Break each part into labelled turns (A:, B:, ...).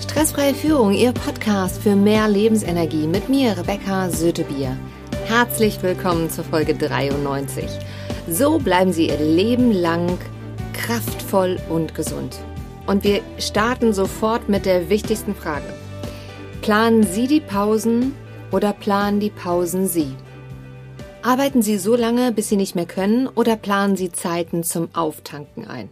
A: Stressfreie Führung, Ihr Podcast für mehr Lebensenergie mit mir, Rebecca Sötebier. Herzlich willkommen zur Folge 93. So bleiben Sie Ihr Leben lang kraftvoll und gesund. Und wir starten sofort mit der wichtigsten Frage. Planen Sie die Pausen oder planen die Pausen Sie? Arbeiten Sie so lange, bis Sie nicht mehr können oder planen Sie Zeiten zum Auftanken ein?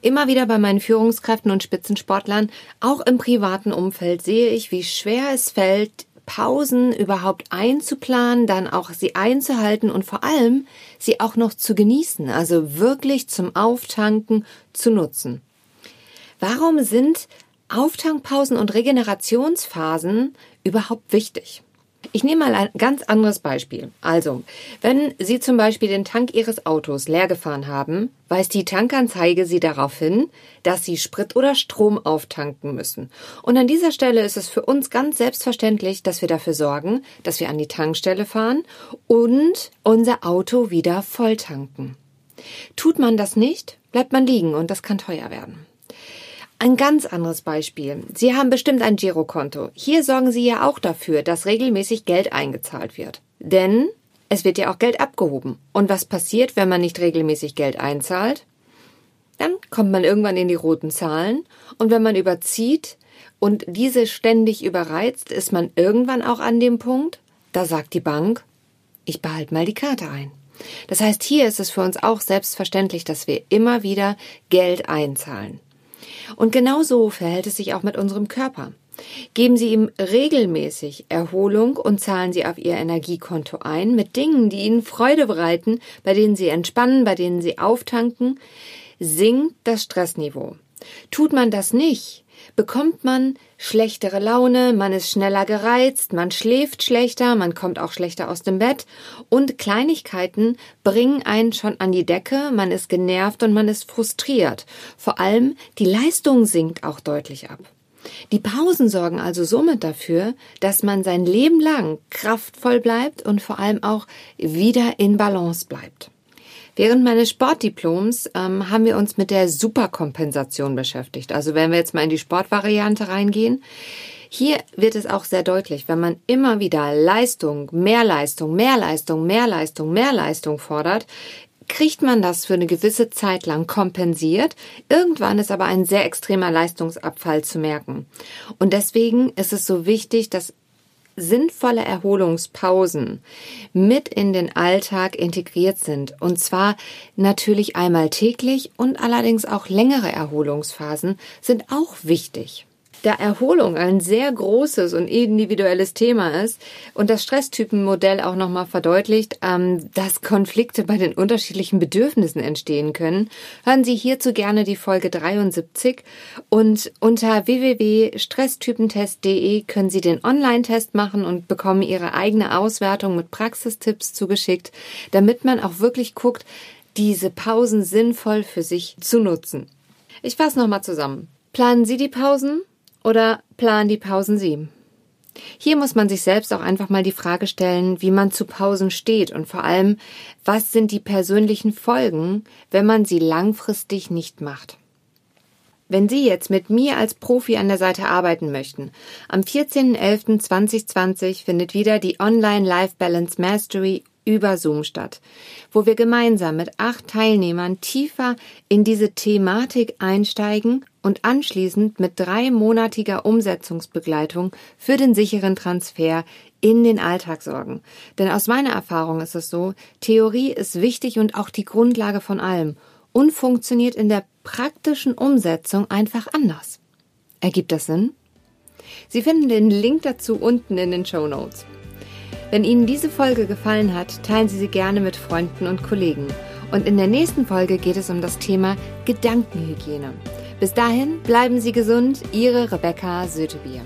A: Immer wieder bei meinen Führungskräften und Spitzensportlern, auch im privaten Umfeld, sehe ich, wie schwer es fällt, Pausen überhaupt einzuplanen, dann auch sie einzuhalten und vor allem sie auch noch zu genießen, also wirklich zum Auftanken zu nutzen. Warum sind Auftankpausen und Regenerationsphasen überhaupt wichtig? Ich nehme mal ein ganz anderes Beispiel. Also, wenn Sie zum Beispiel den Tank Ihres Autos leer gefahren haben, weist die Tankanzeige Sie darauf hin, dass Sie Sprit oder Strom auftanken müssen. Und an dieser Stelle ist es für uns ganz selbstverständlich, dass wir dafür sorgen, dass wir an die Tankstelle fahren und unser Auto wieder voll tanken. Tut man das nicht, bleibt man liegen und das kann teuer werden. Ein ganz anderes Beispiel. Sie haben bestimmt ein Girokonto. Hier sorgen Sie ja auch dafür, dass regelmäßig Geld eingezahlt wird. Denn es wird ja auch Geld abgehoben. Und was passiert, wenn man nicht regelmäßig Geld einzahlt? Dann kommt man irgendwann in die roten Zahlen. Und wenn man überzieht und diese ständig überreizt, ist man irgendwann auch an dem Punkt, da sagt die Bank, ich behalte mal die Karte ein. Das heißt, hier ist es für uns auch selbstverständlich, dass wir immer wieder Geld einzahlen. Und genau so verhält es sich auch mit unserem Körper. Geben Sie ihm regelmäßig Erholung und zahlen Sie auf Ihr Energiekonto ein mit Dingen, die Ihnen Freude bereiten, bei denen Sie entspannen, bei denen Sie auftanken, sinkt das Stressniveau. Tut man das nicht, bekommt man schlechtere Laune, man ist schneller gereizt, man schläft schlechter, man kommt auch schlechter aus dem Bett und Kleinigkeiten bringen einen schon an die Decke, man ist genervt und man ist frustriert. Vor allem die Leistung sinkt auch deutlich ab. Die Pausen sorgen also somit dafür, dass man sein Leben lang kraftvoll bleibt und vor allem auch wieder in Balance bleibt. Während meines Sportdiploms ähm, haben wir uns mit der Superkompensation beschäftigt. Also wenn wir jetzt mal in die Sportvariante reingehen, hier wird es auch sehr deutlich, wenn man immer wieder Leistung, mehr Leistung, mehr Leistung, mehr Leistung, mehr Leistung fordert, kriegt man das für eine gewisse Zeit lang kompensiert. Irgendwann ist aber ein sehr extremer Leistungsabfall zu merken. Und deswegen ist es so wichtig, dass sinnvolle Erholungspausen mit in den Alltag integriert sind. Und zwar natürlich einmal täglich und allerdings auch längere Erholungsphasen sind auch wichtig da Erholung ein sehr großes und individuelles Thema ist und das Stresstypenmodell auch nochmal verdeutlicht, ähm, dass Konflikte bei den unterschiedlichen Bedürfnissen entstehen können, hören Sie hierzu gerne die Folge 73 und unter www.stresstypentest.de können Sie den Online-Test machen und bekommen Ihre eigene Auswertung mit Praxistipps zugeschickt, damit man auch wirklich guckt, diese Pausen sinnvoll für sich zu nutzen. Ich fasse nochmal zusammen. Planen Sie die Pausen? Oder planen die Pausen Sie? Hier muss man sich selbst auch einfach mal die Frage stellen, wie man zu Pausen steht und vor allem, was sind die persönlichen Folgen, wenn man sie langfristig nicht macht. Wenn Sie jetzt mit mir als Profi an der Seite arbeiten möchten, am 14.11.2020 findet wieder die Online Life Balance Mastery über Zoom statt, wo wir gemeinsam mit acht Teilnehmern tiefer in diese Thematik einsteigen und anschließend mit dreimonatiger Umsetzungsbegleitung für den sicheren Transfer in den Alltag sorgen. Denn aus meiner Erfahrung ist es so, Theorie ist wichtig und auch die Grundlage von allem und funktioniert in der praktischen Umsetzung einfach anders. Ergibt das Sinn? Sie finden den Link dazu unten in den Show Notes. Wenn Ihnen diese Folge gefallen hat, teilen Sie sie gerne mit Freunden und Kollegen. Und in der nächsten Folge geht es um das Thema Gedankenhygiene. Bis dahin bleiben Sie gesund, Ihre Rebecca Sötebier.